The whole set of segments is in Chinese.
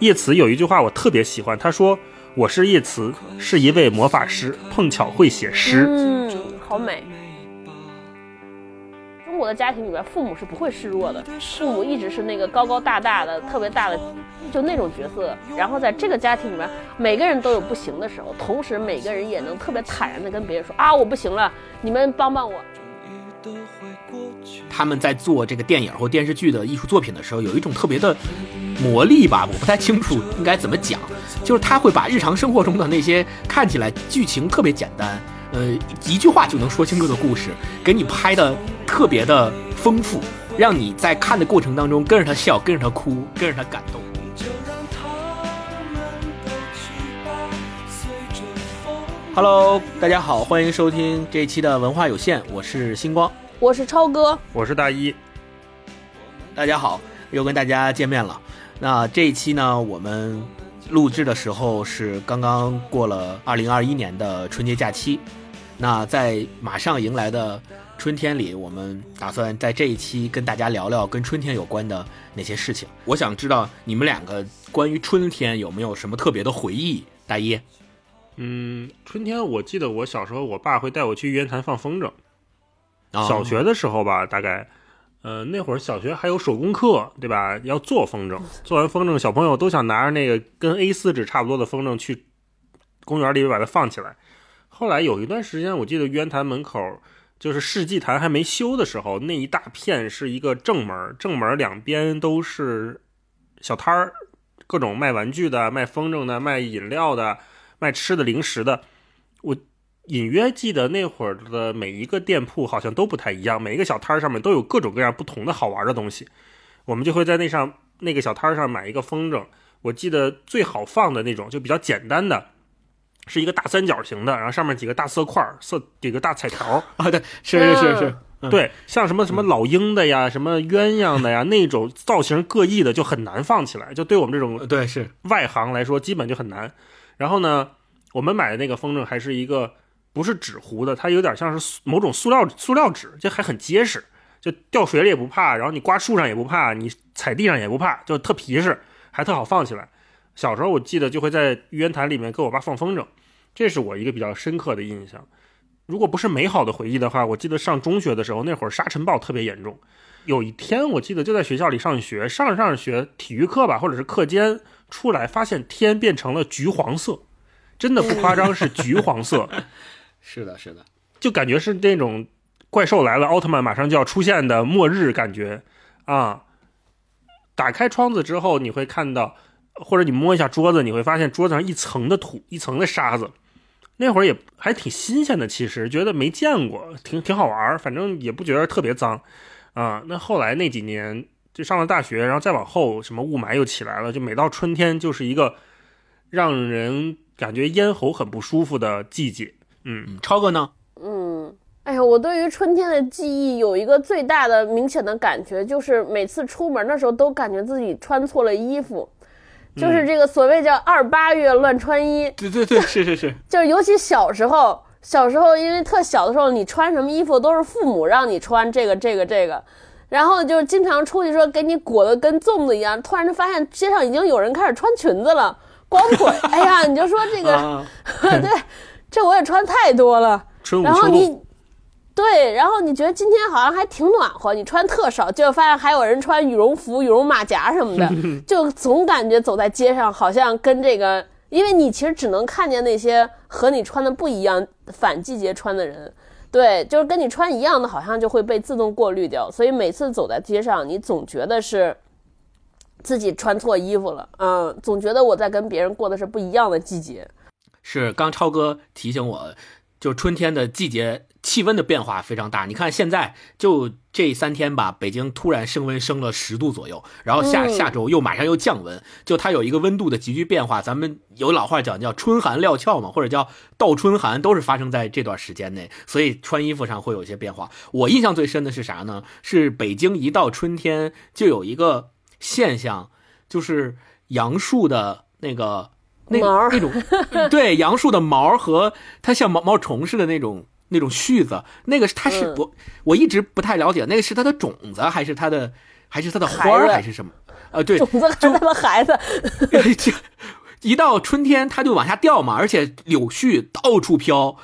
叶慈有一句话我特别喜欢，他说：“我是叶慈，是一位魔法师，碰巧会写诗。”嗯，好美。中国的家庭里边，父母是不会示弱的，父母一直是那个高高大大的、特别大的，就那种角色。然后在这个家庭里面，每个人都有不行的时候，同时每个人也能特别坦然的跟别人说：“啊，我不行了，你们帮帮我。”他们在做这个电影或电视剧的艺术作品的时候，有一种特别的魔力吧，我不太清楚应该怎么讲，就是他会把日常生活中的那些看起来剧情特别简单，呃，一句话就能说清楚的故事，给你拍的特别的丰富，让你在看的过程当中跟着他笑，跟着他哭，跟着他感动。Hello，大家好，欢迎收听这一期的文化有限，我是星光。我是超哥，我是大一。大家好，又跟大家见面了。那这一期呢，我们录制的时候是刚刚过了二零二一年的春节假期。那在马上迎来的春天里，我们打算在这一期跟大家聊聊跟春天有关的那些事情。我想知道你们两个关于春天有没有什么特别的回忆？大一，嗯，春天我记得我小时候，我爸会带我去玉渊潭放风筝。小学的时候吧，大概，呃，那会儿小学还有手工课，对吧？要做风筝，做完风筝，小朋友都想拿着那个跟 A4 纸差不多的风筝去公园里边把它放起来。后来有一段时间，我记得渊潭门口就是世纪坛还没修的时候，那一大片是一个正门，正门两边都是小摊儿，各种卖玩具的、卖风筝的、卖饮料的、卖吃的零食的，我。隐约记得那会儿的每一个店铺好像都不太一样，每一个小摊上面都有各种各样不同的好玩的东西。我们就会在那上那个小摊上买一个风筝。我记得最好放的那种就比较简单的，是一个大三角形的，然后上面几个大色块儿色几个大彩条啊，对，是是是是，对，像什么什么老鹰的呀，什么鸳鸯的呀，那种造型各异的就很难放起来，就对我们这种对是外行来说基本就很难。然后呢，我们买的那个风筝还是一个。不是纸糊的，它有点像是某种塑料塑料纸，就还很结实，就掉水里也不怕，然后你刮树上也不怕，你踩地上也不怕，就特皮实，还特好放起来。小时候我记得就会在玉渊潭里面跟我爸放风筝，这是我一个比较深刻的印象。如果不是美好的回忆的话，我记得上中学的时候，那会儿沙尘暴特别严重。有一天我记得就在学校里上学，上着上着学，体育课吧，或者是课间出来，发现天变成了橘黄色，真的不夸张，是橘黄色。是的，是的，就感觉是那种怪兽来了，奥特曼马上就要出现的末日感觉啊！打开窗子之后，你会看到，或者你摸一下桌子，你会发现桌子上一层的土，一层的沙子。那会儿也还挺新鲜的，其实觉得没见过，挺挺好玩反正也不觉得特别脏啊。那后来那几年就上了大学，然后再往后，什么雾霾又起来了，就每到春天就是一个让人感觉咽喉很不舒服的季节。嗯，超哥呢？嗯，哎呀，我对于春天的记忆有一个最大的明显的感觉，就是每次出门的时候都感觉自己穿错了衣服，就是这个所谓叫二八月乱穿衣。对对对，是是是，就是尤其小时候，小时候因为特小的时候，你穿什么衣服都是父母让你穿这个这个这个，然后就经常出去说给你裹得跟粽子一样，突然就发现街上已经有人开始穿裙子了，光腿，哎呀，你就说这个，对。这我也穿太多了，然后你，对，然后你觉得今天好像还挺暖和，你穿特少，结果发现还有人穿羽绒服、羽绒马甲什么的，就总感觉走在街上好像跟这个，因为你其实只能看见那些和你穿的不一样、反季节穿的人，对，就是跟你穿一样的，好像就会被自动过滤掉，所以每次走在街上，你总觉得是自己穿错衣服了，嗯，总觉得我在跟别人过的是不一样的季节。是刚超哥提醒我，就春天的季节气温的变化非常大。你看现在就这三天吧，北京突然升温升了十度左右，然后下下周又马上又降温，就它有一个温度的急剧变化。咱们有老话讲叫春寒料峭嘛，或者叫倒春寒，都是发生在这段时间内，所以穿衣服上会有一些变化。我印象最深的是啥呢？是北京一到春天就有一个现象，就是杨树的那个。那那种，对杨树的毛和它像毛毛虫似的那种那种絮子，那个它是我我一直不太了解，那个是它的种子还是它的还是它的花还是什么呃，对，种子还他妈孩子，一到春天它就往下掉嘛，而且柳絮到处飘，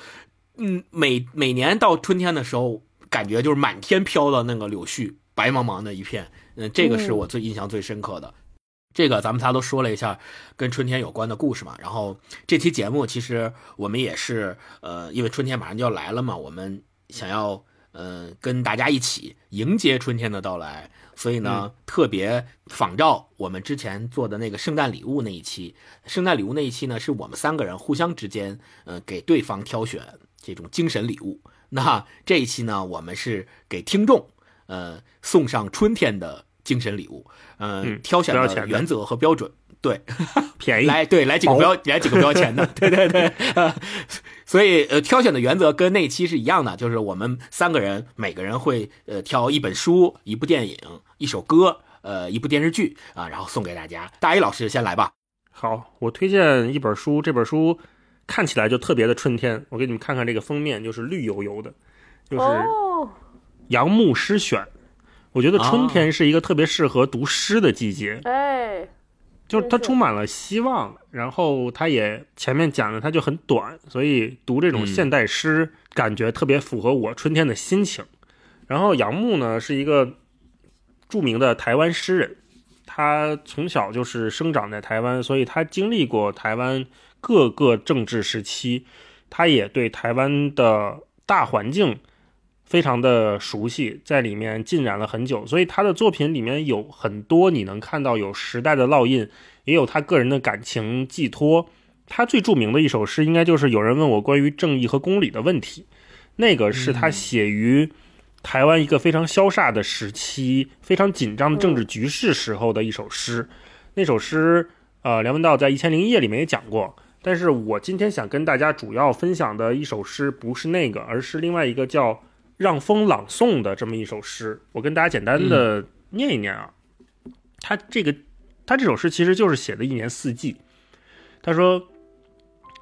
嗯，每每年到春天的时候，感觉就是满天飘的那个柳絮，白茫茫的一片，嗯，这个是我最印象最深刻的。这个咱们仨都说了一下跟春天有关的故事嘛，然后这期节目其实我们也是，呃，因为春天马上就要来了嘛，我们想要，呃，跟大家一起迎接春天的到来，所以呢，特别仿照我们之前做的那个圣诞礼物那一期，圣诞礼物那一期呢，是我们三个人互相之间，呃，给对方挑选这种精神礼物。那这一期呢，我们是给听众，呃，送上春天的。精神礼物，嗯，挑选的原则和标准，对，便宜，来，对，来几个标，来几个标钱的，对对对，所以呃，挑选的原则跟那期是一样的，就是我们三个人每个人会呃挑一本书、一部电影、一首歌、呃一部电视剧啊，然后送给大家。大一老师先来吧。好，我推荐一本书，这本书看起来就特别的春天。我给你们看看这个封面，就是绿油油的，就是《杨牧诗选》。我觉得春天是一个特别适合读诗的季节，哎，就是它充满了希望，然后它也前面讲的它就很短，所以读这种现代诗感觉特别符合我春天的心情。然后杨牧呢是一个著名的台湾诗人，他从小就是生长在台湾，所以他经历过台湾各个政治时期，他也对台湾的大环境。非常的熟悉，在里面浸染了很久，所以他的作品里面有很多你能看到有时代的烙印，也有他个人的感情寄托。他最著名的一首诗，应该就是有人问我关于正义和公理的问题，那个是他写于台湾一个非常萧煞的时期、非常紧张的政治局势时候的一首诗。那首诗，呃，梁文道在《一千零一夜》里面也讲过，但是我今天想跟大家主要分享的一首诗不是那个，而是另外一个叫。让风朗诵的这么一首诗，我跟大家简单的念一念啊。他这个，他这首诗其实就是写的一年四季。他说：“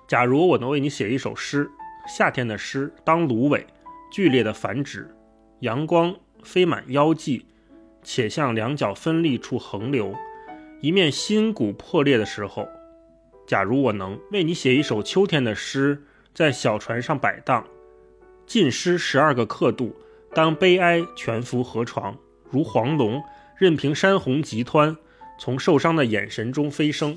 假如我能为你写一首诗，夏天的诗，当芦苇剧烈的繁殖，阳光飞满腰际，且向两脚分立处横流，一面心骨破裂的时候，假如我能为你写一首秋天的诗，在小船上摆荡。”尽诗十二个刻度，当悲哀全伏河床，如黄龙任凭山洪急湍，从受伤的眼神中飞升。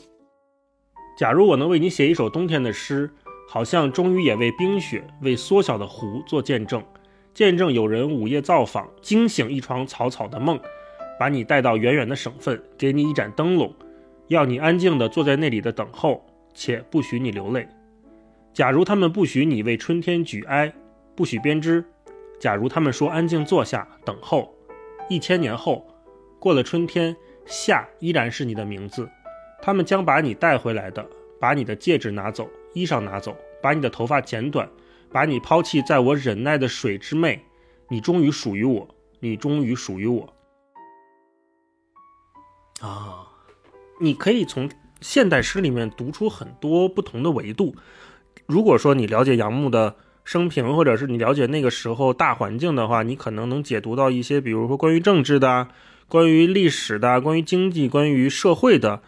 假如我能为你写一首冬天的诗，好像终于也为冰雪、为缩小的湖做见证，见证有人午夜造访，惊醒一床草草的梦，把你带到远远的省份，给你一盏灯笼，要你安静地坐在那里的等候，且不许你流泪。假如他们不许你为春天举哀。不许编织。假如他们说安静坐下等候，一千年后，过了春天，夏依然是你的名字。他们将把你带回来的，把你的戒指拿走，衣裳拿走，把你的头发剪短，把你抛弃在我忍耐的水之湄。你终于属于我，你终于属于我。啊，你可以从现代诗里面读出很多不同的维度。如果说你了解杨牧的。生平，或者是你了解那个时候大环境的话，你可能能解读到一些，比如说关于政治的、关于历史的、关于经济、关于社会的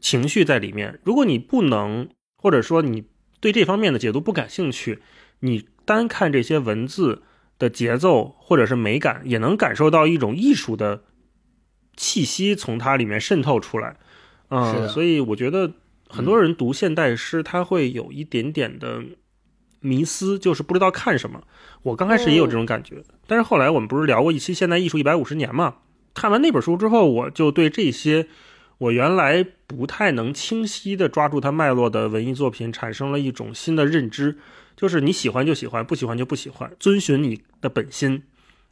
情绪在里面。如果你不能，或者说你对这方面的解读不感兴趣，你单看这些文字的节奏或者是美感，也能感受到一种艺术的气息从它里面渗透出来。嗯，所以我觉得很多人读现代诗，他会有一点点的。迷思就是不知道看什么。我刚开始也有这种感觉，但是后来我们不是聊过一期现代艺术一百五十年嘛？看完那本书之后，我就对这些我原来不太能清晰的抓住它脉络的文艺作品产生了一种新的认知，就是你喜欢就喜欢，不喜欢就不喜欢，遵循你的本心。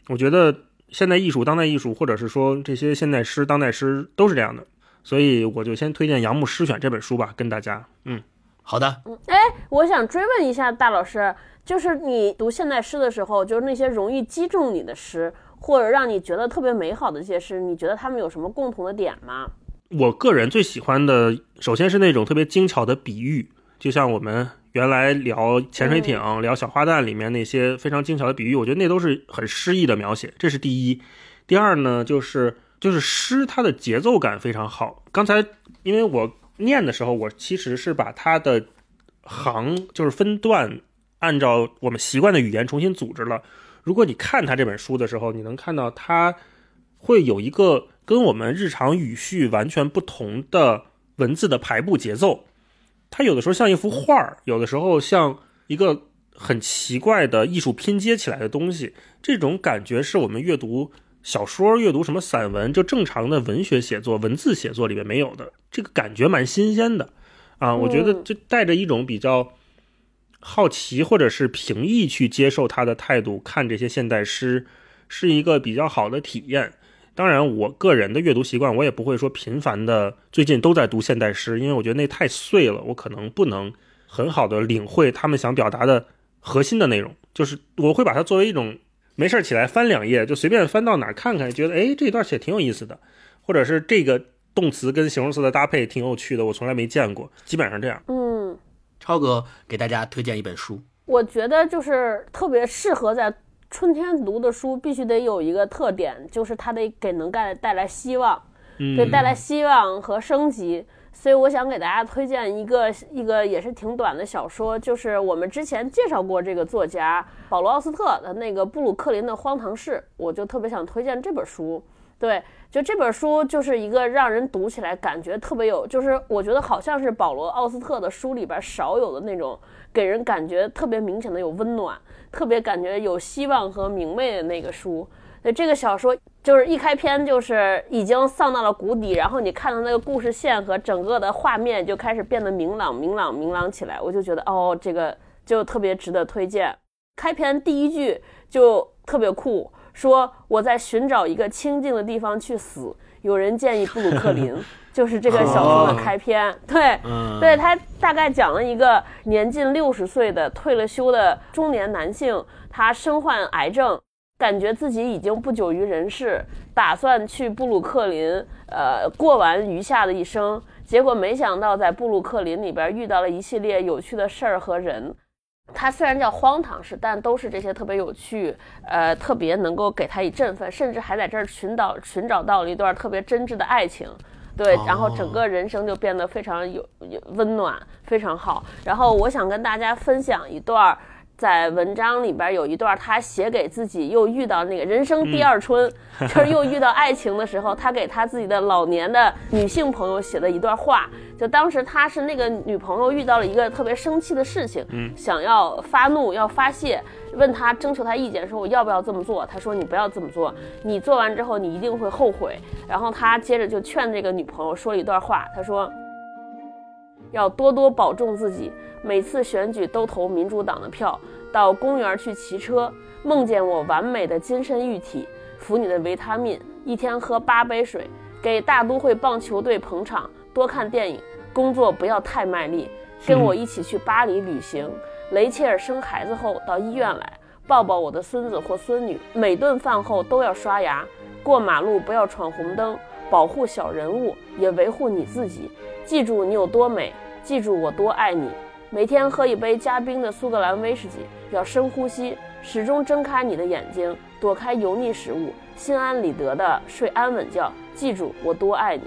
我觉得现代艺术、当代艺术，或者是说这些现代诗、当代诗都是这样的，所以我就先推荐《杨牧诗选》这本书吧，跟大家，嗯。好的，哎，我想追问一下大老师，就是你读现代诗的时候，就是那些容易击中你的诗，或者让你觉得特别美好的一些诗，你觉得他们有什么共同的点吗？我个人最喜欢的，首先是那种特别精巧的比喻，就像我们原来聊潜水艇、聊小花旦里面那些非常精巧的比喻，我觉得那都是很诗意的描写，这是第一。第二呢，就是。就是诗它的节奏感非常好。刚才因为我念的时候，我其实是把它的行就是分段，按照我们习惯的语言重新组织了。如果你看他这本书的时候，你能看到他会有一个跟我们日常语序完全不同的文字的排布节奏。它有的时候像一幅画儿，有的时候像一个很奇怪的艺术拼接起来的东西。这种感觉是我们阅读小说、阅读什么散文，就正常的文学写作、文字写作里面没有的。这个感觉蛮新鲜的啊！我觉得就带着一种比较。好奇或者是平易去接受他的态度，看这些现代诗是一个比较好的体验。当然，我个人的阅读习惯，我也不会说频繁的最近都在读现代诗，因为我觉得那太碎了，我可能不能很好的领会他们想表达的核心的内容。就是我会把它作为一种没事起来翻两页，就随便翻到哪看看，觉得哎这一段写挺有意思的，或者是这个动词跟形容词的搭配挺有趣的，我从来没见过，基本上这样。嗯。超哥给大家推荐一本书，我觉得就是特别适合在春天读的书，必须得有一个特点，就是它得给能带带来希望，对，带来希望和升级。所以我想给大家推荐一个一个也是挺短的小说，就是我们之前介绍过这个作家保罗奥斯特的那个《布鲁克林的荒唐事》，我就特别想推荐这本书。对，就这本书就是一个让人读起来感觉特别有，就是我觉得好像是保罗奥斯特的书里边少有的那种，给人感觉特别明显的有温暖，特别感觉有希望和明媚的那个书。对，这个小说就是一开篇就是已经丧到了谷底，然后你看到那个故事线和整个的画面就开始变得明朗、明朗、明朗起来，我就觉得哦，这个就特别值得推荐。开篇第一句就特别酷。说我在寻找一个清静的地方去死。有人建议布鲁克林，就是这个小说的开篇。对，对他大概讲了一个年近六十岁的退了休的中年男性，他身患癌症，感觉自己已经不久于人世，打算去布鲁克林，呃，过完余下的一生。结果没想到在布鲁克林里边遇到了一系列有趣的事儿和人。它虽然叫荒唐事，但都是这些特别有趣，呃，特别能够给他以振奋，甚至还在这儿寻找寻找到了一段特别真挚的爱情，对，然后整个人生就变得非常有有温暖，非常好。然后我想跟大家分享一段。在文章里边有一段，他写给自己又遇到那个人生第二春，就是又遇到爱情的时候，他给他自己的老年的女性朋友写的一段话。就当时他是那个女朋友遇到了一个特别生气的事情，想要发怒要发泄，问他征求他意见，说我要不要这么做？他说你不要这么做，你做完之后你一定会后悔。然后他接着就劝这个女朋友说了一段话，他说要多多保重自己。每次选举都投民主党的票，到公园去骑车，梦见我完美的金身玉体，服你的维他命，一天喝八杯水，给大都会棒球队捧场，多看电影，工作不要太卖力，跟我一起去巴黎旅行。雷切尔生孩子后到医院来，抱抱我的孙子或孙女。每顿饭后都要刷牙，过马路不要闯红灯，保护小人物，也维护你自己。记住你有多美，记住我多爱你。每天喝一杯加冰的苏格兰威士忌，要深呼吸，始终睁开你的眼睛，躲开油腻食物，心安理得的睡安稳觉。记住我多爱你。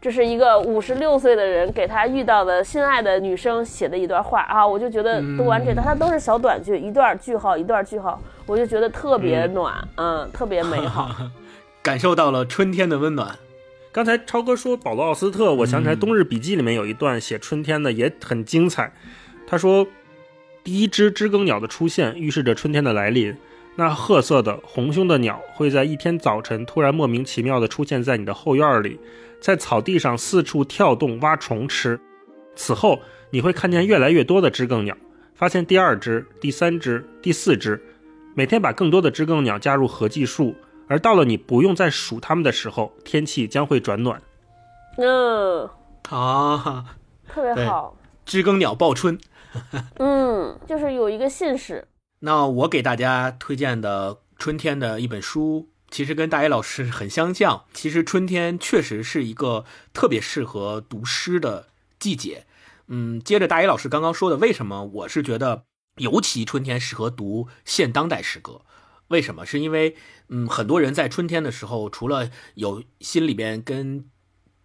这是一个五十六岁的人给他遇到的心爱的女生写的一段话啊，我就觉得读完这段，它都是小短句，一段句号，一段句号，我就觉得特别暖，嗯，特别美好，感受到了春天的温暖。刚才超哥说保罗奥斯特，我想起来《冬日笔记》里面有一段写春天的，也很精彩。他说：“第一只知更鸟的出现预示着春天的来临。那褐色的红胸的鸟会在一天早晨突然莫名其妙地出现在你的后院里，在草地上四处跳动挖虫吃。此后，你会看见越来越多的知更鸟，发现第二只、第三只、第四只，每天把更多的知更鸟加入合计数。而到了你不用再数它们的时候，天气将会转暖。嗯，啊，特别好，知更鸟报春。”嗯，就是有一个信使。那我给大家推荐的春天的一本书，其实跟大一老师很相像。其实春天确实是一个特别适合读诗的季节。嗯，接着大一老师刚刚说的，为什么我是觉得尤其春天适合读现当代诗歌？为什么？是因为嗯，很多人在春天的时候，除了有心里边跟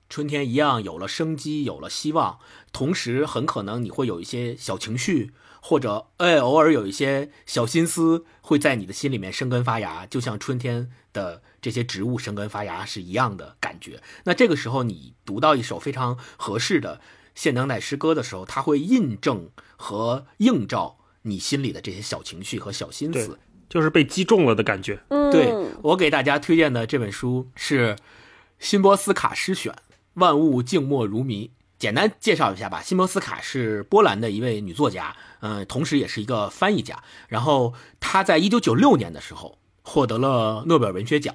春天一样有了生机、有了希望，同时很可能你会有一些小情绪，或者哎，偶尔有一些小心思会在你的心里面生根发芽，就像春天的这些植物生根发芽是一样的感觉。那这个时候，你读到一首非常合适的现当代诗歌的时候，它会印证和映照你心里的这些小情绪和小心思，就是被击中了的感觉。嗯，对我给大家推荐的这本书是《辛波斯卡诗选》。万物静默如谜。简单介绍一下吧。辛波斯卡是波兰的一位女作家，嗯，同时也是一个翻译家。然后她在一九九六年的时候获得了诺贝尔文学奖，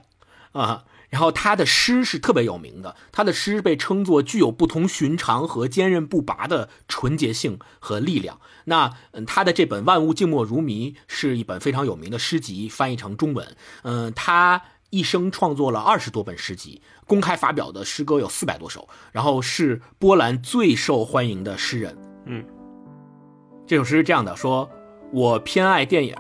啊，然后他的诗是特别有名的。他的诗被称作具有不同寻常和坚韧不拔的纯洁性和力量。那嗯，他的这本《万物静默如谜》是一本非常有名的诗集，翻译成中文。嗯，他一生创作了二十多本诗集。公开发表的诗歌有四百多首，然后是波兰最受欢迎的诗人。嗯，这首诗是这样的：说，我偏爱电影，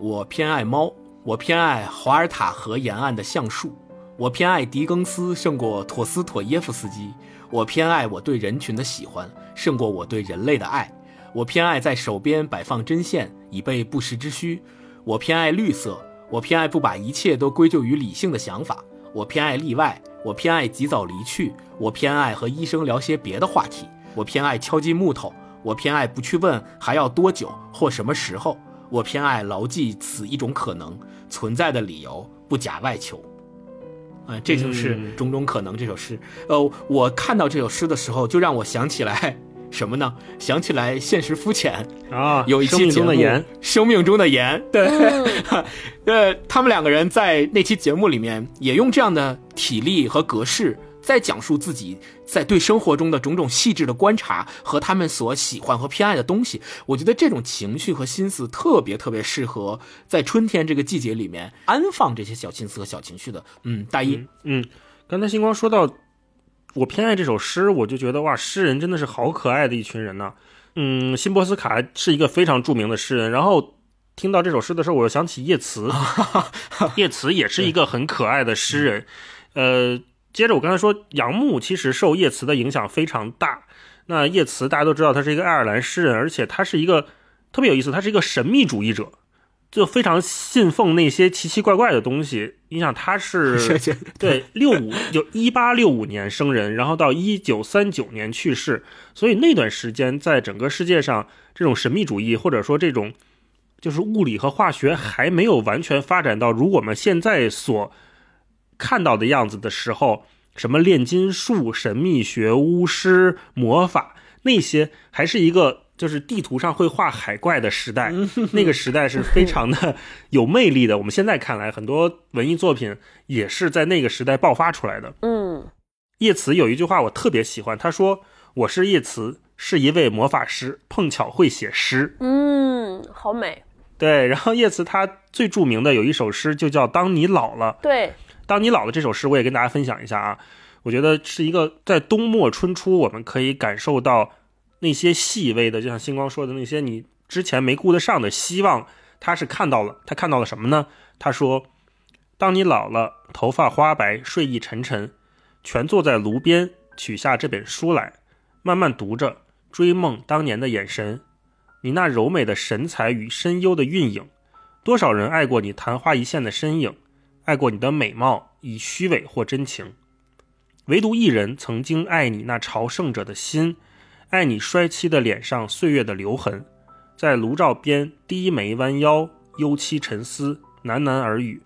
我偏爱猫，我偏爱华尔塔河沿岸的橡树，我偏爱狄更斯胜过陀思妥耶夫斯基，我偏爱我对人群的喜欢胜过我对人类的爱，我偏爱在手边摆放针线以备不时之需，我偏爱绿色，我偏爱不把一切都归咎于理性的想法，我偏爱例外。我偏爱及早离去，我偏爱和医生聊些别的话题，我偏爱敲击木头，我偏爱不去问还要多久或什么时候，我偏爱牢记此一种可能存在的理由，不假外求。啊，这就是《种种可能》这首诗。呃，我看到这首诗的时候，就让我想起来。什么呢？想起来现实肤浅啊！有一期节目的盐，生命中的盐，对，呃，他们两个人在那期节目里面也用这样的体力和格式，在讲述自己在对生活中的种种细致的观察和他们所喜欢和偏爱的东西。我觉得这种情绪和心思特别特别适合在春天这个季节里面安放这些小心思和小情绪的。嗯，大一，嗯，刚才星光说到。我偏爱这首诗，我就觉得哇，诗人真的是好可爱的一群人呐。嗯，辛波斯卡是一个非常著名的诗人。然后听到这首诗的时候，我又想起叶慈，叶慈也是一个很可爱的诗人。呃，接着我刚才说，杨牧其实受叶慈的影响非常大。那叶慈大家都知道，他是一个爱尔兰诗人，而且他是一个特别有意思，他是一个神秘主义者。就非常信奉那些奇奇怪怪的东西。你想，他是 对六五就一八六五年生人，然后到一九三九年去世，所以那段时间在整个世界上，这种神秘主义或者说这种就是物理和化学还没有完全发展到如我们现在所看到的样子的时候，什么炼金术、神秘学、巫师、魔法那些，还是一个。就是地图上会画海怪的时代，那个时代是非常的有魅力的。我们现在看来，很多文艺作品也是在那个时代爆发出来的。嗯，叶慈有一句话我特别喜欢，他说：“我是叶慈，是一位魔法师，碰巧会写诗。”嗯，好美。对，然后叶慈他最著名的有一首诗就叫《当你老了》。对，《当你老了》这首诗我也跟大家分享一下啊，我觉得是一个在冬末春初我们可以感受到。那些细微的，就像星光说的那些你之前没顾得上的希望，他是看到了。他看到了什么呢？他说：“当你老了，头发花白，睡意沉沉，全坐在炉边，取下这本书来，慢慢读着，追梦当年的眼神，你那柔美的神采与深幽的韵影。多少人爱过你昙花一现的身影，爱过你的美貌，以虚伪或真情，唯独一人曾经爱你那朝圣者的心。”爱你衰妻的脸上岁月的留痕，在炉灶边低眉弯腰，幽凄沉思，喃喃耳语。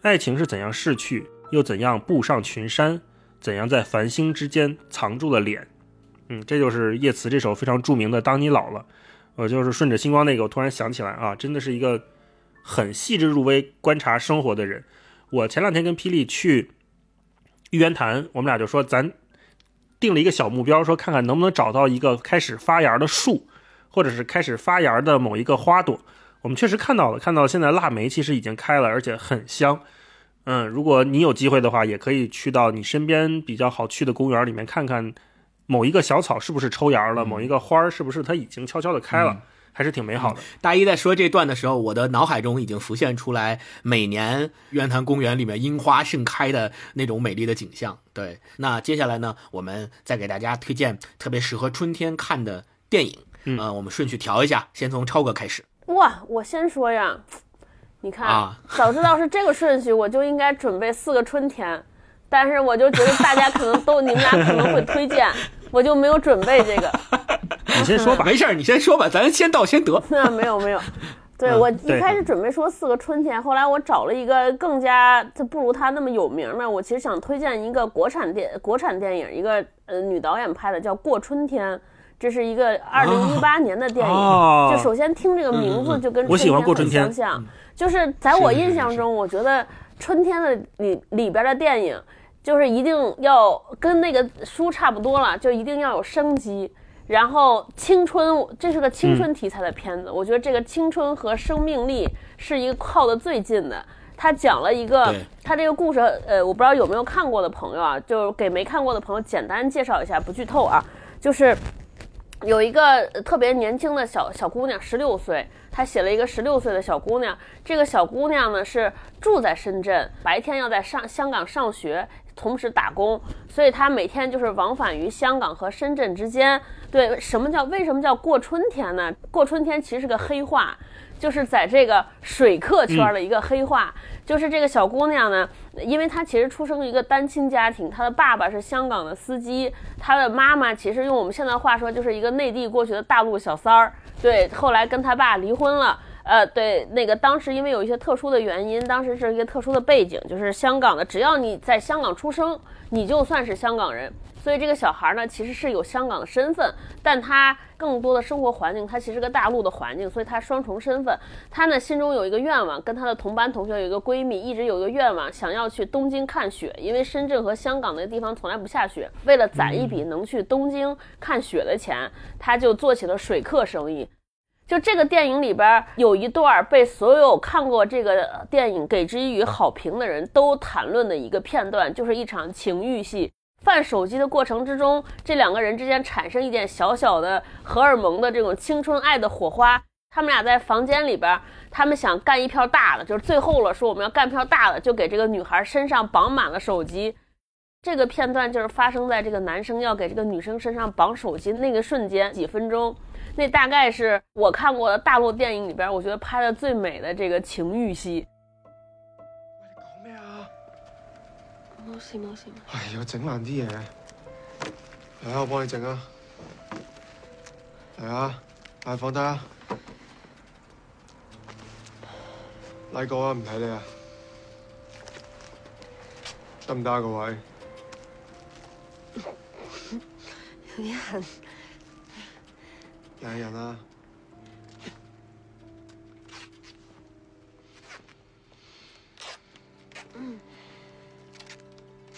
爱情是怎样逝去，又怎样步上群山？怎样在繁星之间藏住了脸？嗯，这就是叶慈这首非常著名的《当你老了》。我就是顺着星光那个，我突然想起来啊，真的是一个很细致入微观察生活的人。我前两天跟霹雳去玉渊潭，我们俩就说咱。定了一个小目标，说看看能不能找到一个开始发芽的树，或者是开始发芽的某一个花朵。我们确实看到了，看到现在腊梅其实已经开了，而且很香。嗯，如果你有机会的话，也可以去到你身边比较好去的公园里面看看，某一个小草是不是抽芽了，某一个花儿是不是它已经悄悄的开了，还是挺美好的。大一在说这段的时候，我的脑海中已经浮现出来每年渊潭公园里面樱花盛开的那种美丽的景象。对，那接下来呢，我们再给大家推荐特别适合春天看的电影。嗯呃，我们顺序调一下，先从超哥开始。哇，我先说呀，你看，啊早知道是这个顺序，我就应该准备四个春天，但是我就觉得大家可能都你们俩可能会推荐，我就没有准备这个。你先说吧。没事儿，你先说吧，咱先到先得。那 没有没有，对、嗯我一开始准备说四个春天，后来我找了一个更加它不如它那么有名的，我其实想推荐一个国产电国产电影，一个呃女导演拍的叫《过春天》。这是一个二零一八年的电影，哦就首先听这个名字就跟我喜欢过春春天很相像。就是在我印象中，我觉得春天的里里边的电影，就是一定要跟那个书差不多了，就一定要有生机。然后青春，这是个青春题材的片子，我觉得这个青春和生命力是一个靠的最近的。他讲了一个对，他这个故事，呃，我不知道有没有看过的朋友啊，就是给没看过的朋友简单介绍一下，不剧透啊，就是有一个呃特别年轻的小小姑娘，十六岁，她写了一个十六岁的小姑娘。这个小姑娘呢是住在深圳，白天要在上香港上学，同时打工，所以他每天就是往返于香港和深圳之间。对，什么叫为什么叫过春天呢？过春天其实是个黑话，就是在这个水客圈的一个黑话。就是这个小姑娘呢，因为她其实出生于一个单亲家庭，她的爸爸是香港的司机，她的妈妈其实用我们现在话说就是一个内地过去的大陆小三儿。对，后来跟她爸离婚了。呃，对，那个当时因为有一些特殊的原因，当时是一个特殊的背景，就是香港的，只要你在香港出生，你就算是香港人。所以这个小孩呢，其实是有香港的身份，但他更多的生活环境，他其实是个大陆的环境，所以他双重身份。他呢心中有一个愿望，跟他的同班同学有一个闺蜜，一直有一个愿望，想要去东京看雪，因为深圳和香港那个地方从来不下雪。为了攒一笔能去东京看雪的钱，他就做起了水客生意。就这个电影里边有一段被所有看过这个电影给之予好评的人都谈论的一个片段，就是一场情欲戏。犯手机的过程之中，这两个人之间产生一点小小的荷尔蒙的这种青春爱的火花。他们俩在房间里边，他们想干一票大的，就是最后了，说我们要干票大的，就给这个女孩身上绑满了手机。这个片段就是发生在这个男生要给这个女生身上绑手机那个瞬间，几分钟。那大概是我看过的大陆电影里边，我觉得拍的最美的这个情欲戲。講咩啊？冇事冇事。唉，呀整爛啲嘢。嚟啊，我幫你整啊。嚟啊，快放低啊。拉哥啊，唔睇你啊。得唔得啊，各位？有啲痕。忍一忍啦。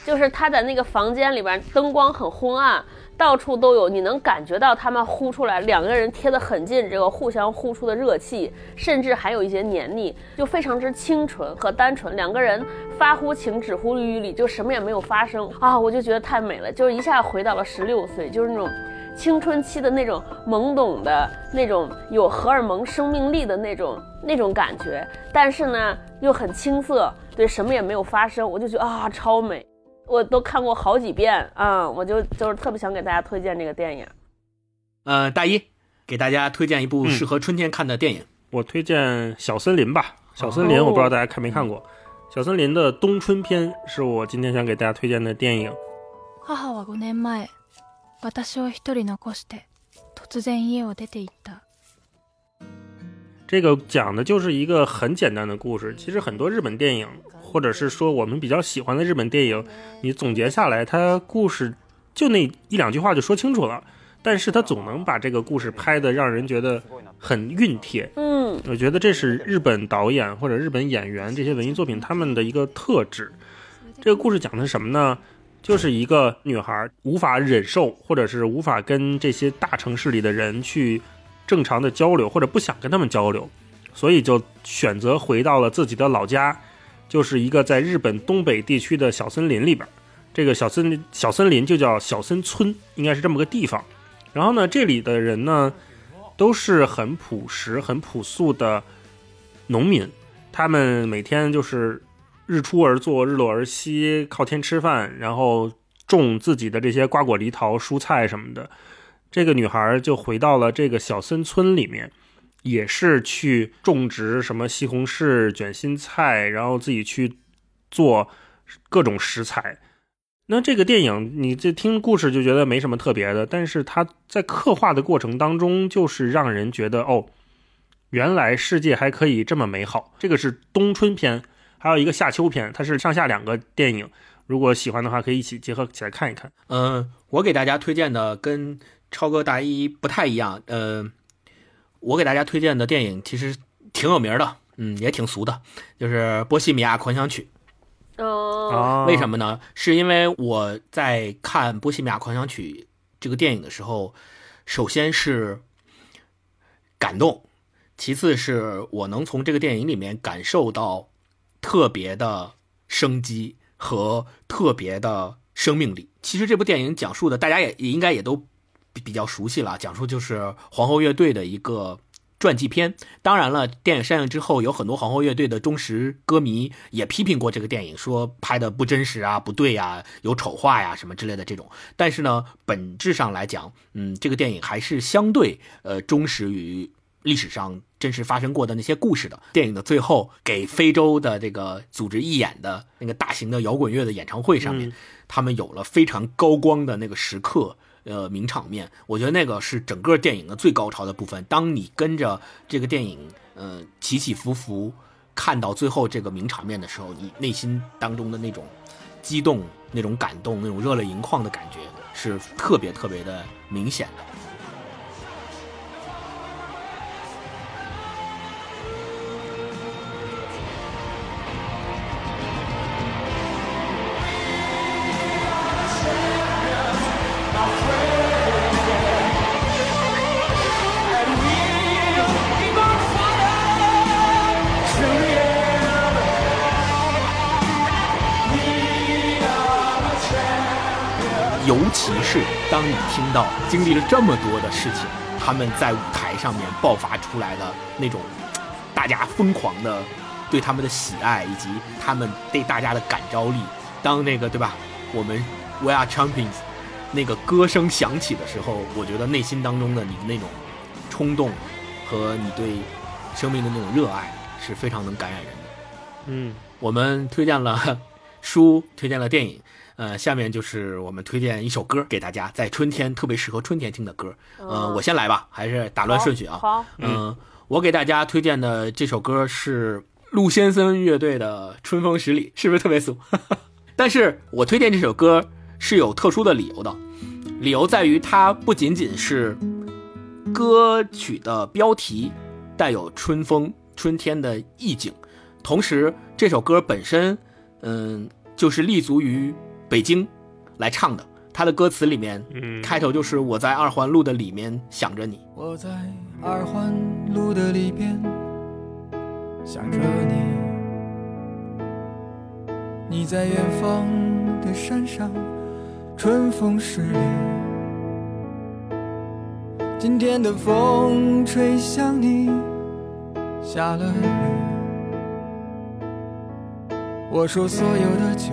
就是他在那个房间里边，灯光很昏暗，到处都有，你能感觉到他们呼出来，两个人贴得很近，这个互相呼出的热气，甚至还有一些黏腻，就非常之清纯和单纯。两个人发乎情，止乎礼，就什么也没有发生啊，我就觉得太美了，就是一下回到了十六岁，就是那种。青春期的那种懵懂的那种有荷尔蒙生命力的那种那种感觉，但是呢又很青涩，对什么也没有发生，我就觉得啊超美，我都看过好几遍啊、我就就是特别想给大家推荐这个电影。呃，大一给大家推荐一部嗯适合春天看的电影。我推荐《小森林》吧，《小森林》哦我不知道大家看没看过，小森林》的冬春篇是我今天想给大家推荐的电影。母は5年前私を一人残して突然家を出て行った这个讲的就是一个很简单的故事。其实很多日本电影，或者是说我们比较喜欢的日本电影，你总结下来，它故事就那一两句话就说清楚了。但是它总能把这个故事拍的让人觉得很熨帖。嗯我觉得这是日本导演或者日本演员这些文艺作品他们的一个特质。这个故事讲的是什么呢？ 就是一个女孩无法忍受，或者是无法跟这些大城市里的人去正常的交流，或者不想跟他们交流，所以就选择回到了自己的老家，就是一个在日本东北地区的小森林里边。这个小森小森林就叫小森村，应该是这么个地方。然后呢，这里的人呢，都是很朴实、很朴素的农民，他们每天就是日出而作，日落而息，靠天吃饭，然后种自己的这些瓜果梨桃、蔬菜什么的。这个女孩就回到了这个小森村里面，也是去种植什么西红柿、卷心菜，然后自己去做各种食材。那这个电影，你这听故事就觉得没什么特别的，但是它在刻画的过程当中，就是让人觉得哦，原来世界还可以这么美好。这个是冬春篇，还有一个夏秋篇，它是上下两个电影。如果喜欢的话，可以一起结合起来看一看。嗯，我给大家推荐的跟超哥大一不太一样。呃，我给大家推荐的电影其实挺有名的，嗯，也挺俗的，就是《波西米亚狂想曲》。哦，啊为什么呢？是因为我在看《波西米亚狂想曲》这个电影的时候，首先是感动，其次是我能从这个电影里面感受到特别的生机和特别的生命力。其实这部电影讲述的，大家也也应该也都比比较熟悉了，讲述就是皇后乐队的一个传记片。当然了，电影上映之后，有很多皇后乐队的忠实歌迷也批评过这个电影，说拍的不真实啊、不对呀、有丑化呀什么之类的这种。但是呢，本质上来讲，嗯，这个电影还是相对呃忠实于历史上真实发生过的那些故事的。电影的最后，给非洲的这个组织义演的那个大型的摇滚乐的演唱会上面，他们有了非常高光的那个时刻。呃，名场面，我觉得那个是整个电影的最高潮的部分。当你跟着这个电影，呃，起起伏伏，看到最后这个名场面的时候，你内心当中的那种激动、那种感动、那种热泪盈眶的感觉，是特别特别的明显的。你听到经历了这么多的事情，他们在舞台上面爆发出来的那种大家疯狂的对他们的喜爱，以及他们对大家的感召力。当那个对吧，我们 We Are Champions 那个歌声响起的时候，我觉得内心当中的你的那种冲动和你对生命的那种热爱是非常能感染人的。嗯，我们推荐了书，推荐了电影，呃，下面就是我们推荐一首歌给大家，在春天特别适合春天听的歌。呃，我先来吧，还是打乱顺序啊？好，嗯，我给大家推荐的这首歌是陆先生乐队的《春风十里》，是不是特别俗？但是我推荐这首歌是有特殊的理由的，理由在于它不仅仅是歌曲的标题带有春风、春天的意境，同时这首歌本身，嗯，就是立足于北京来唱的。他的歌词里面，嗯开头就是我在二环路的里面想着你，我在二环路的里边想着你，你在远方的山上，春风十里。今天的风吹向你，下了雨。我说所有的酒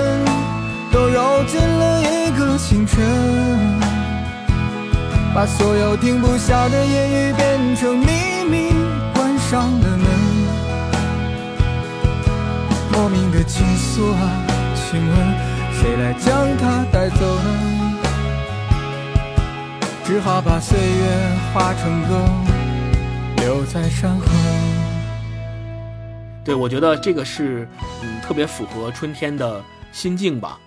都揉进了一个清晨，把所有停不下的言语变成秘密，关上了门。莫名的情愫啊，请问谁来将它带走呢？只好把岁月化成歌，留在山河。对，我觉得这个是嗯特别符合春天的心境吧。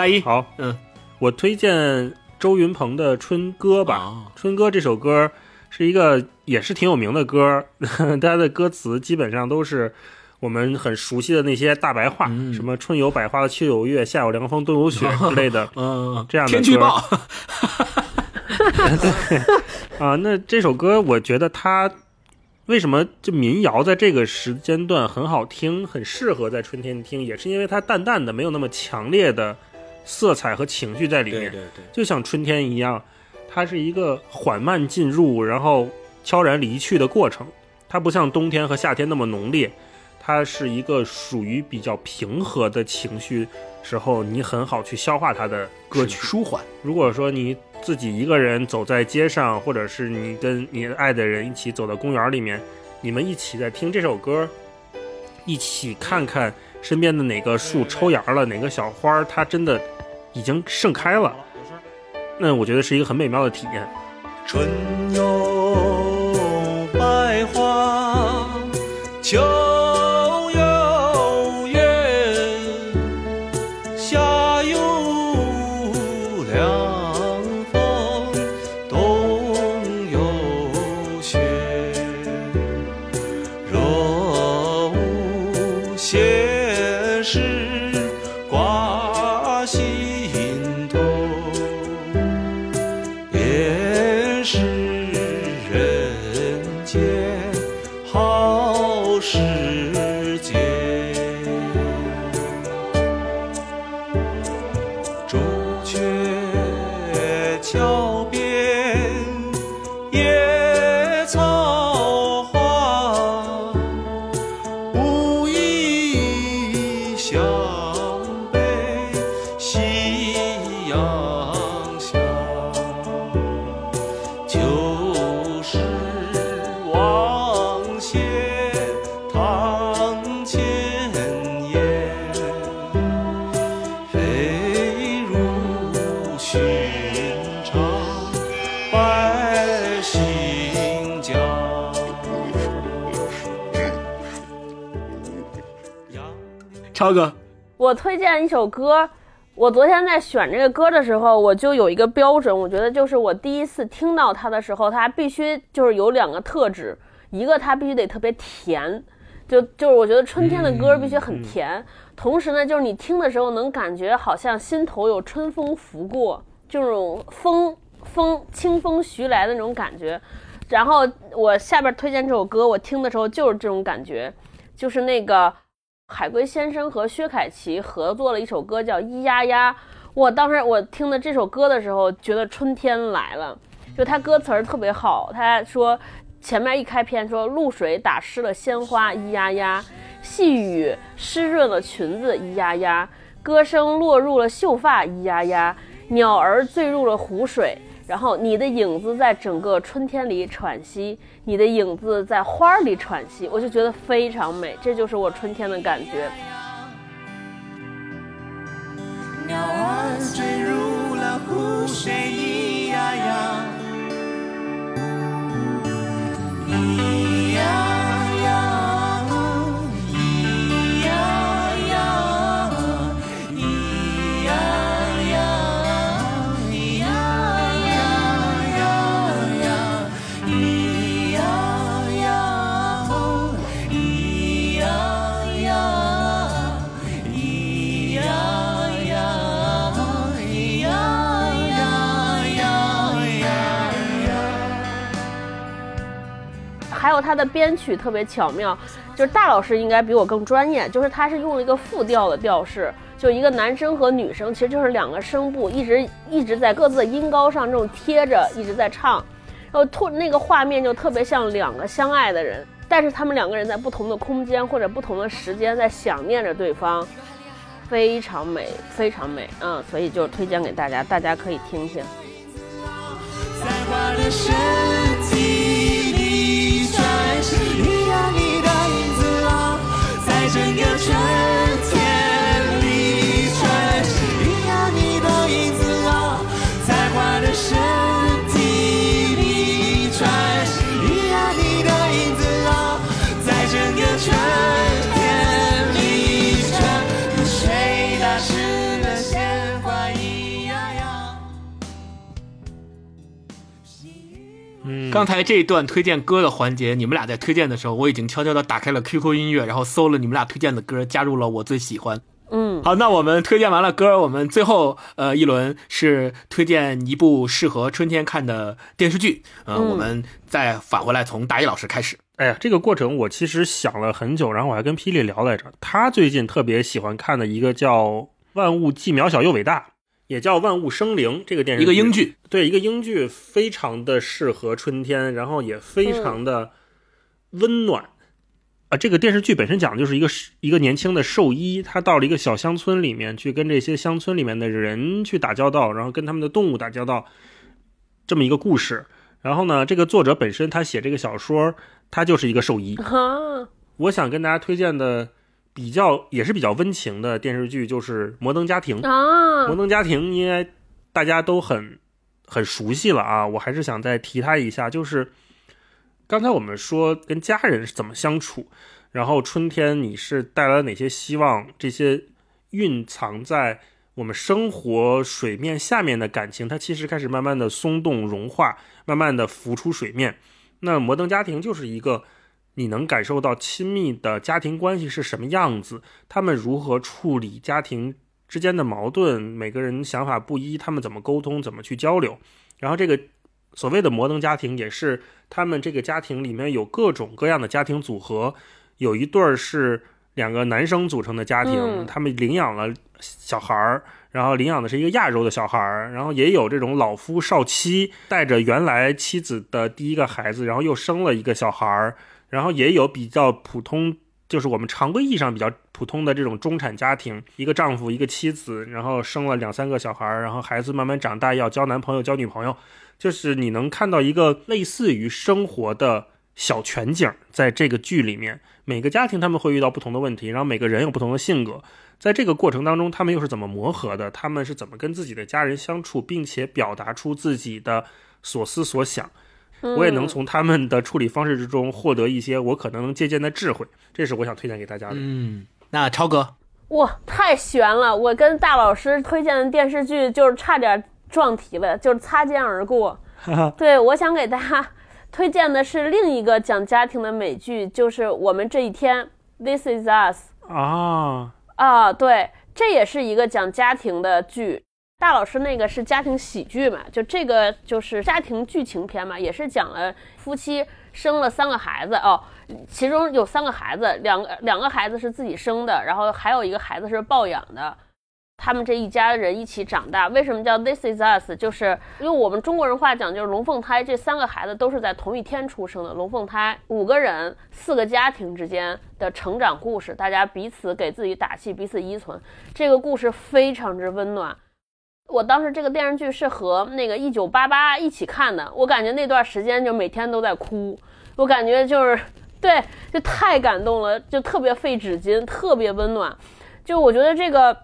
大一，好，嗯，我推荐周云鹏的《春歌》吧，啊春歌》这首歌是一个也是挺有名的歌，它的歌词基本上都是我们很熟悉的那些大白话，嗯。什么春有百花，秋有月，夏有凉风，冬有雪 之类的嗯，这样的歌天气预报，啊。那这首歌我觉得它为什么就民谣在这个时间段很好听，很适合在春天听，也是因为它淡淡的，没有那么强烈的色彩和情绪在里面。对对，就像春天一样，它是一个缓慢进入，然后悄然离去的过程。它不像冬天和夏天那么浓烈，它是一个属于比较平和的情绪时候，你很好去消化它的歌曲。舒缓，如果说你自己一个人走在街上，或者是你跟你爱的人一起走到公园里面，你们一起在听这首歌，一起看看身边的哪个树抽芽了，哪个小花儿它真的已经盛开了，那我觉得是一个很美妙的体验。春有百花，秋月桥我推荐一首歌，我昨天在选这个歌的时候，我就有一个标准，我觉得就是我第一次听到它的时候，它必须就是有两个特质，一个它必须得特别甜，就就是我觉得春天的歌必须很甜，同时呢，就是你听的时候能感觉好像心头有春风拂过，这种风风清风徐来的那种感觉。然后我下边推荐这首歌，我听的时候就是这种感觉，就是那个海龟先生和薛凯琪合作了一首歌叫《咿呀呀》。我当时我听的这首歌的时候，觉得春天来了，就他歌词儿特别好。他说前面一开篇说露水打湿了鲜花，咿呀呀；细雨湿润了裙子，咿呀呀；歌声落入了秀发，咿呀呀；鸟儿坠入了湖水。然后你的影子在整个春天里喘息，你的影子在花儿里喘息，我就觉得非常美，这就是我春天的感觉。鸟儿坠入了湖水，它的编曲特别巧妙，就是大老师应该比我更专业，就是他是用了一个复调的调式，就一个男生和女生，其实就是两个声部一直一直在各自的音高上这种贴着一直在唱，然后突那个画面就特别像两个相爱的人，但是他们两个人在不同的空间或者不同的时间在想念着对方，非常美，非常美，嗯，所以就推荐给大家，大家可以听听。转，咿呀你的影子啊，在整个春刚才这一段推荐歌的环节，你们俩在推荐的时候，我已经悄悄的打开了 QQ 音乐，然后搜了你们俩推荐的歌，加入了我最喜欢。嗯，好，那我们推荐完了歌，我们最后呃一轮是推荐一部适合春天看的电视剧。呃，嗯我们再返回来从大一老师开始。哎呀，这个过程我其实想了很久，然后我还跟霹雳聊来着。他最近特别喜欢看的一个叫《万物既渺小又伟大》，也叫《万物生灵》这个电视剧一个英剧，对，一个英剧，非常的适合春天，然后也非常的温暖。啊，这个电视剧本身讲的就是一个一个年轻的兽医，他到了一个小乡村里面去跟这些乡村里面的人去打交道，然后跟他们的动物打交道，这么一个故事。然后呢，这个作者本身他写这个小说，他就是一个兽医。啊，我想跟大家推荐的比较也是比较温情的电视剧，就是《摩登家庭》。啊摩，登家庭应该大家都很很熟悉了啊，我还是想再提它一下，就是刚才我们说跟家人是怎么相处，然后春天你是带来了哪些希望，这些蕴藏在我们生活水面下面的感情，它其实开始慢慢的松动融化，慢慢的浮出水面。那摩登家庭就是一个你能感受到亲密的家庭关系是什么样子，他们如何处理家庭之间的矛盾，每个人想法不一，他们怎么沟通，怎么去交流。然后这个所谓的摩登家庭，也是他们这个家庭里面有各种各样的家庭组合，有一对儿是两个男生组成的家庭，嗯他们领养了小孩儿。然后领养的是一个亚洲的小孩儿，然后也有这种老夫少妻带着原来妻子的第一个孩子，然后又生了一个小孩儿，然后也有比较普通，就是我们常规意义上比较普通的这种中产家庭，一个丈夫一个妻子，然后生了两三个小孩儿，然后孩子慢慢长大要交男朋友交女朋友，就是你能看到一个类似于生活的小全景，在这个剧里面，每个家庭他们会遇到不同的问题，然后每个人有不同的性格，在这个过程当中，他们又是怎么磨合的？他们是怎么跟自己的家人相处，并且表达出自己的所思所想？我也能从他们的处理方式之中获得一些我可能能借鉴的智慧，这是我想推荐给大家的。嗯，那超哥，哇，太悬了！我跟大老师推荐的电视剧就是差点撞题了，就是擦肩而过。对，我想给大家 推荐的是另一个讲家庭的美剧，就是《我们这一天》（This Is Us）。啊，啊，对，这也是一个讲家庭的剧。大老师那个是家庭喜剧嘛，就这个就是家庭剧情片嘛，也是讲了夫妻生了三个孩子哦，其中有三个孩子，两个两个孩子是自己生的，然后还有一个孩子是抱养的。他们这一家人一起长大，为什么叫 This is us？就是用我们中国人话讲，就是龙凤胎。这三个孩子都是在同一天出生的龙凤胎，五个人，四个家庭之间的成长故事，大家彼此给自己打气，彼此依存。这个故事非常之温暖。我当时这个电视剧是和那个《一九八八》一起看的，我感觉那段时间就每天都在哭，我感觉就是对，就太感动了，就特别费纸巾，特别温暖。就我觉得这个。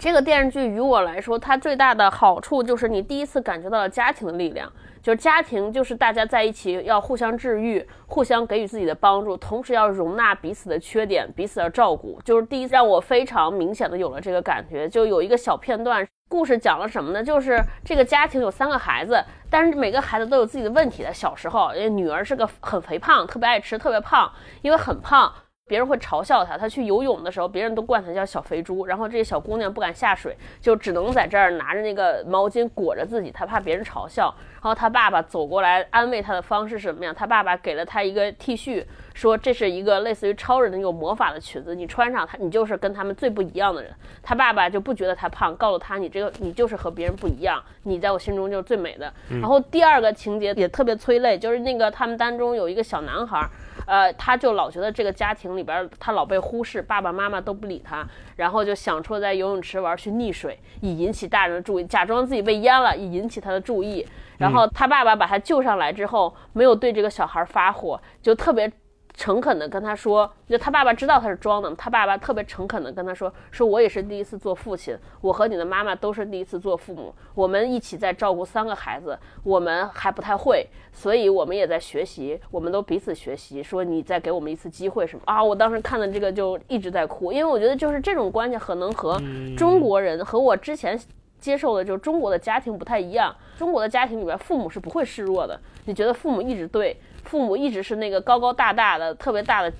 这个电视剧于我来说，它最大的好处就是你第一次感觉到了家庭的力量，就是家庭就是大家在一起要互相治愈，互相给予自己的帮助，同时要容纳彼此的缺点，彼此的照顾。就是第一次让我非常明显的有了这个感觉。就有一个小片段，故事讲了什么呢？就是这个家庭有三个孩子，但是每个孩子都有自己的问题的。小时候，女儿是个很肥胖，特别爱吃，特别胖，因为很胖。别人会嘲笑他，他去游泳的时候，别人都惯他叫小肥猪。然后这些小姑娘不敢下水，就只能在这儿拿着那个毛巾裹着自己，她怕别人嘲笑。然后他爸爸走过来安慰他的方式是什么样？他爸爸给了他一个 T 恤，说这是一个类似于超人的那种魔法的裙子，你穿上它，你就是跟他们最不一样的人。他爸爸就不觉得他胖，告诉他你这个你就是和别人不一样，你在我心中就是最美的。然后第二个情节也特别催泪，就是那个他们当中有一个小男孩。呃，他就老觉得这个家庭里边他老被忽视，爸爸妈妈都不理他，然后就想出了在游泳池玩去溺水，以引起大人的注意，假装自己被淹了，以引起他的注意。然后他爸爸把他救上来之后，没有对这个小孩发火，就特别。诚恳的跟他说，就他爸爸知道他是装的，他爸爸特别诚恳的跟他说，说我也是第一次做父亲，我和你的妈妈都是第一次做父母，我们一起在照顾三个孩子，我们还不太会，所以我们也在学习，我们都彼此学习，说你再给我们一次机会什么啊？我当时看的这个就一直在哭，因为我觉得就是这种关系可能和中国人和我之前。接受的就是中国的家庭不太一样。中国的家庭里边，父母是不会示弱的。你觉得父母一直对，父母一直是那个高高大大的、特别大的，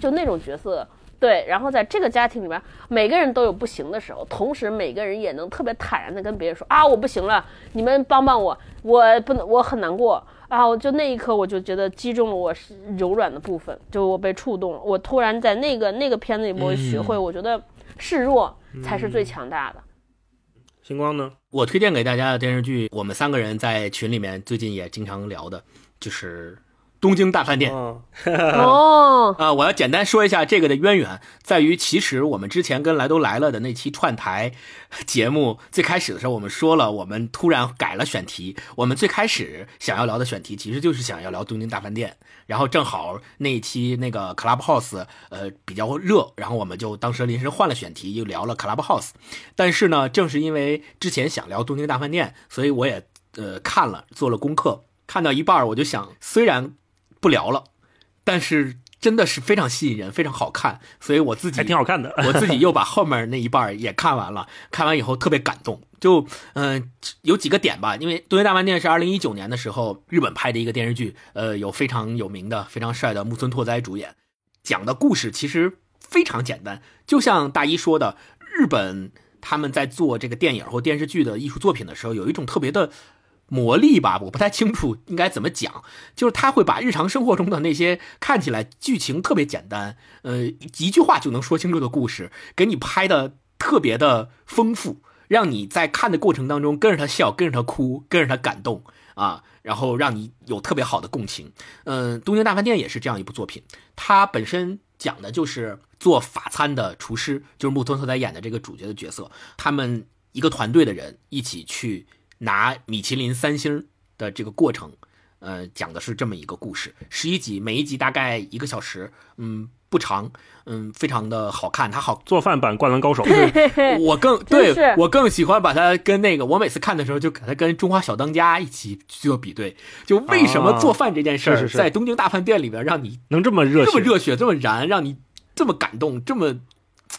就那种角色。对，然后在这个家庭里边，每个人都有不行的时候，同时每个人也能特别坦然的跟别人说啊，我不行了，你们帮帮我，我不能，我很难过啊。我就那一刻，我就觉得击中了我柔软的部分，就我被触动了。我突然在那个那个片子里，我学会，我觉得示弱才是最强大的。星光呢？我推荐给大家的电视剧，我们三个人在群里面最近也经常聊的，就是。东京大饭店哦 啊！我要简单说一下这个的渊源，在于其实我们之前跟来都来了的那期串台节目最开始的时候，我们说了，我们突然改了选题。我们最开始想要聊的选题其实就是想要聊东京大饭店，然后正好那一期那个 Clubhouse 呃比较热，然后我们就当时临时换了选题，又聊了 Clubhouse。但是呢，正是因为之前想聊东京大饭店，所以我也呃看了做了功课，看到一半我就想，虽然。不聊了，但是真的是非常吸引人，非常好看，所以我自己还挺好看的。我自己又把后面那一半也看完了，看完以后特别感动。就嗯、呃，有几个点吧，因为《东京大饭店》是二零一九年的时候日本拍的一个电视剧，呃，有非常有名的、非常帅的木村拓哉主演，讲的故事其实非常简单，就像大一说的，日本他们在做这个电影或电视剧的艺术作品的时候，有一种特别的。魔力吧，我不太清楚应该怎么讲，就是他会把日常生活中的那些看起来剧情特别简单，呃，一句话就能说清楚的故事，给你拍的特别的丰富，让你在看的过程当中跟着他笑，跟着他哭，跟着他感动啊，然后让你有特别好的共情。嗯、《东京大饭店》也是这样一部作品，它本身讲的就是做法餐的厨师，就是木村拓哉演的这个主角的角色，他们一个团队的人一起去。拿米其林三星的这个过程，呃，讲的是这么一个故事，十一集，每一集大概一个小时，嗯，不长，嗯，非常的好看。它好做饭版《灌篮高手》我更 对我更喜欢把它跟那个，我每次看的时候就给它跟《中华小当家》一起做比对。就为什么做饭这件事儿，在东京大饭店里边让你能这么热这么热血，这么燃，让你这么感动，这么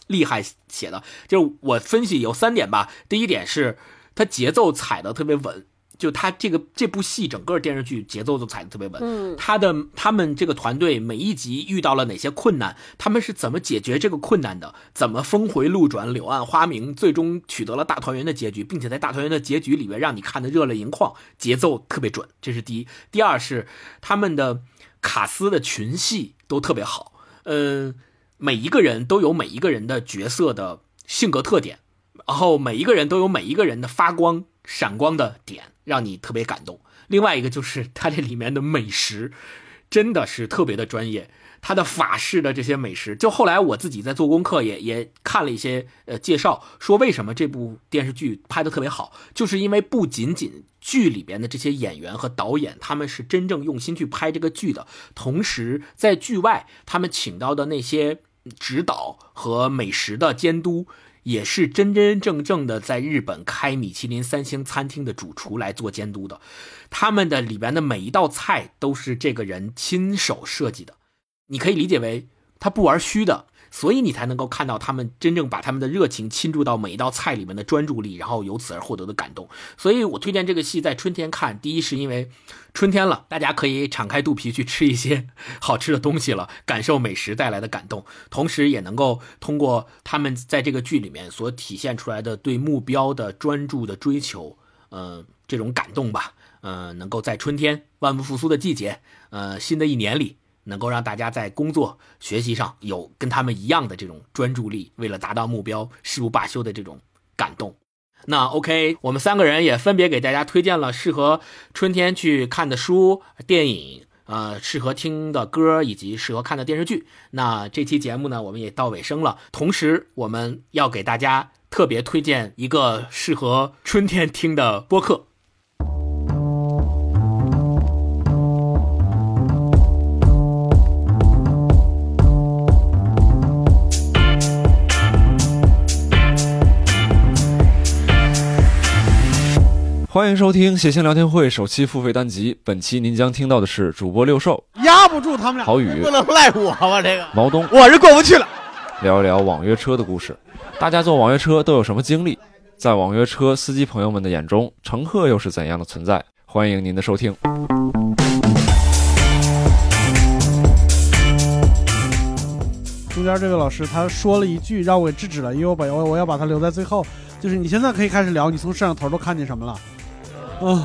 厉害写的？就是我分析有三点吧。第一点是。它节奏踩的特别稳，就他这个这部戏整个电视剧节奏都踩的特别稳。嗯，他的他们这个团队每一集遇到了哪些困难，他们是怎么解决这个困难的？怎么峰回路转，柳暗花明，最终取得了大团圆的结局，并且在大团圆的结局里面让你看的热泪盈眶，节奏特别准，这是第一。第二是他们的卡斯的群戏都特别好，嗯，每一个人都有每一个人的角色的性格特点。然后每一个人都有每一个人的发光闪光的点，让你特别感动。另外一个就是它这里面的美食，真的是特别的专业。它的法式的这些美食，就后来我自己在做功课也也看了一些呃介绍，说为什么这部电视剧拍的特别好，就是因为不仅仅剧里边的这些演员和导演，他们是真正用心去拍这个剧的，同时在剧外他们请到的那些指导和美食的监督。也是真真正正的在日本开米其林三星餐厅的主厨来做监督的，他们的里边的每一道菜都是这个人亲手设计的，你可以理解为他不玩虚的，所以你才能够看到他们真正把他们的热情倾注到每一道菜里面的专注力，然后由此而获得的感动。所以我推荐这个戏在春天看，第一是因为春天了，大家可以敞开肚皮去吃一些好吃的东西了，感受美食带来的感动，同时也能够通过他们在这个剧里面所体现出来的对目标的专注的追求，呃，这种感动吧，呃，能够在春天万物复苏的季节，呃，新的一年里。能够让大家在工作、学习上有跟他们一样的这种专注力，为了达到目标誓不罢休的这种感动。那 OK，我们三个人也分别给大家推荐了适合春天去看的书、电影，呃，适合听的歌以及适合看的电视剧。那这期节目呢，我们也到尾声了，同时我们要给大家特别推荐一个适合春天听的播客。欢迎收听谐星聊天会首期付费单集。本期您将听到的是主播六兽、压不住他们俩，郝宇不能赖我吧？这个毛东，我是过不去了。聊一聊网约车的故事。大家坐网约车都有什么经历？在网约车司机朋友们的眼中，乘客又是怎样的存在？欢迎您的收听。中间这位老师他说了一句让我给制止了，因为我把我我要把他留在最后，就是你现在可以开始聊，你从摄像头都看见什么了？嗯，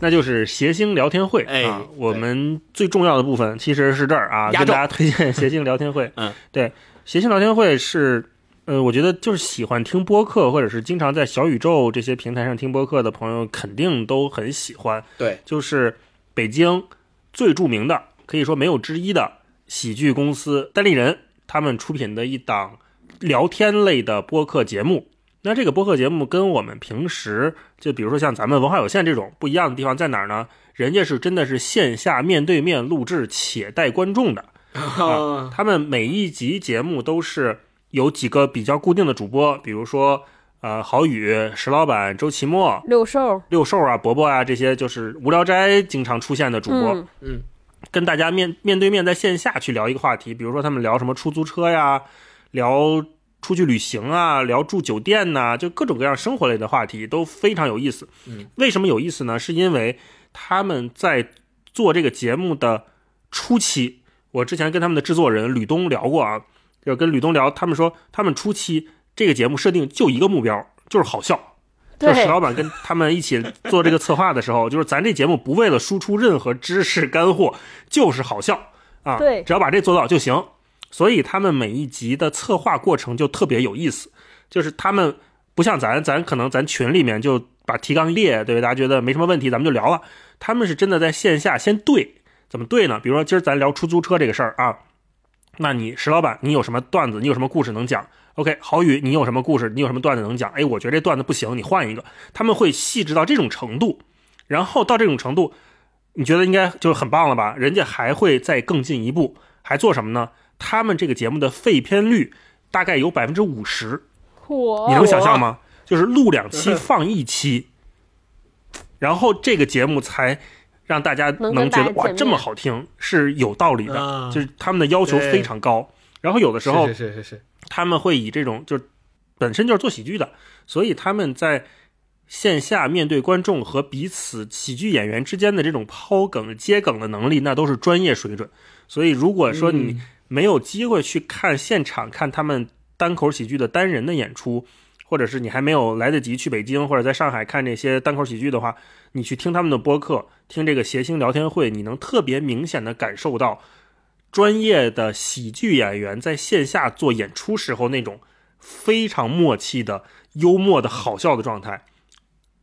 那就是谐星聊天会哎啊。我们最重要的部分其实是这儿啊，跟大家推荐 谐星聊天会。嗯，对，谐星聊天会是，呃，我觉得就是喜欢听播客或者是经常在小宇宙这些平台上听播客的朋友，肯定都很喜欢。对，就是北京最著名的，可以说没有之一的喜剧公司单立人他们出品的一档聊天类的播客节目。那这个播客节目跟我们平时就比如说像咱们文化有限这种不一样的地方在哪儿呢？人家是真的是线下面对面录制且带观众的，啊，他们每一集节目都是有几个比较固定的主播，比如说呃郝宇、石老板、周奇墨、六兽，六兽啊、伯伯啊这些，就是无聊斋经常出现的主播，嗯嗯，跟大家面面对面在线下去聊一个话题，比如说他们聊什么出租车呀，聊出去旅行啊，聊住酒店呐、就各种各样生活类的话题都非常有意思。嗯，为什么有意思呢？是因为他们在做这个节目的初期，我之前跟他们的制作人吕东聊过啊，就跟吕东聊，他们说他们初期这个节目设定就一个目标，就是好笑。就石老板跟他们一起做这个策划的时候，就是咱这节目不为了输出任何知识干货，就是好笑啊，对只要把这做到就行。所以他们每一集的策划过程就特别有意思，就是他们不像咱，咱可能咱群里面就把提纲列，对大家觉得没什么问题，咱们就聊了。他们是真的在线下先对，怎么对呢？比如说今儿咱聊出租车这个事儿啊，那你石老板，你有什么段子？你有什么故事能讲？OK，郝宇，你有什么故事？你有什么段子能讲？哎，我觉得这段子不行，你换一个。他们会细致到这种程度，然后到这种程度，你觉得应该就很棒了吧？人家还会再更进一步，还做什么呢？他们这个节目的废片率大概有百分之五十，你能想象吗？就是录两期 放一期，然后这个节目才让大家能觉得哇这么好听是有道理的，啊。就是他们的要求非常高。然后有的时候是是是是，他们会以这种就是本身就是做喜剧的，所以他们在线下面对观众和彼此喜剧演员之间的这种抛梗接梗的能力，那都是专业水准。所以如果说你没有机会去看现场看他们单口喜剧的单人的演出，或者是你还没有来得及去北京或者在上海看这些单口喜剧的话，你去听他们的播客，听这个谐星聊天会，你能特别明显的感受到专业的喜剧演员在线下做演出时候那种非常默契的、幽默的好笑的状态。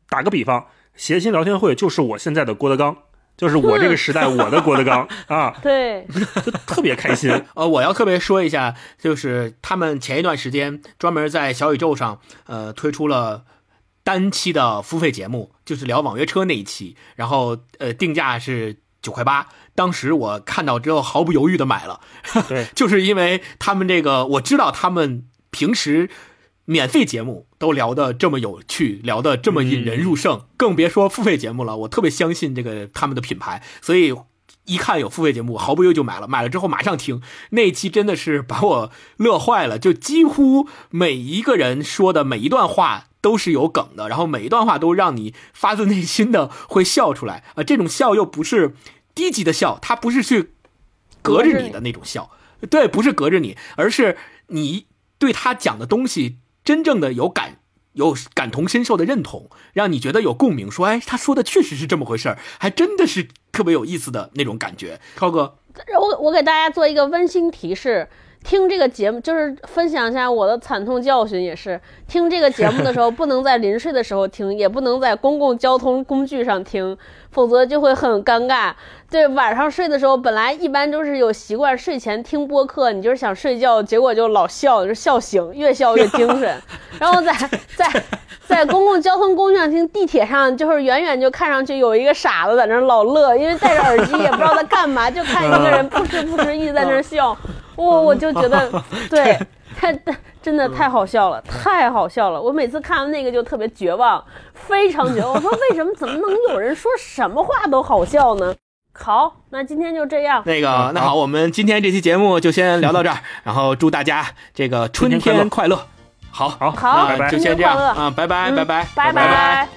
打个比方，谐星聊天会就是我现在的郭德纲，就是我这个时代我的郭德纲 啊，对，就特别开心。呃，我要特别说一下，就是他们前一段时间专门在小宇宙上，呃，推出了单期的付费节目，就是聊网约车那一期，然后呃，定价是九块八。当时我看到之后毫不犹豫的买了，对，就是因为他们这个，我知道他们平时免费节目都聊得这么有趣，聊得这么引人入胜，更别说付费节目了。我特别相信这个他们的品牌，所以一看有付费节目，毫不犹豫就买了。买了之后马上听，那一期真的是把我乐坏了，就几乎每一个人说的每一段话。都是有梗的，然后每一段话都让你发自内心的会笑出来啊、呃！这种笑又不是低级的笑，它不是去隔着你的那种笑，对，不是隔着你，而是你对他讲的东西真正的有感。有感同身受的认同，让你觉得有共鸣。说，哎，他说的确实是这么回事儿，还真的是特别有意思的那种感觉。涛哥，我我给大家做一个温馨提示：听这个节目，就是分享一下我的惨痛教训，也是听这个节目的时候，不能在临睡的时候听，也不能在公共交通工具上听，否则就会很尴尬。对，晚上睡的时候，本来一般都是有习惯睡前听播客，你就是想睡觉，结果就老笑，就笑醒，越笑越精神。然后在在在公共交通工具上听，地铁上就是远远就看上去有一个傻子在那儿老乐，因为戴着耳机也不知道在干嘛，就看一个人扑哧扑哧一直在那儿笑，我我就觉得 对。太 真的太好笑了，太好笑了！我每次看完那个就特别绝望，非常绝望。我说为什么怎么能有人说什么话都好笑呢？好，那今天就这样。那个，那好，我们今天这期节目就先聊到这儿，然后祝大家这个春天快乐。好，好，就先这样新年快乐啊，拜拜拜，拜拜拜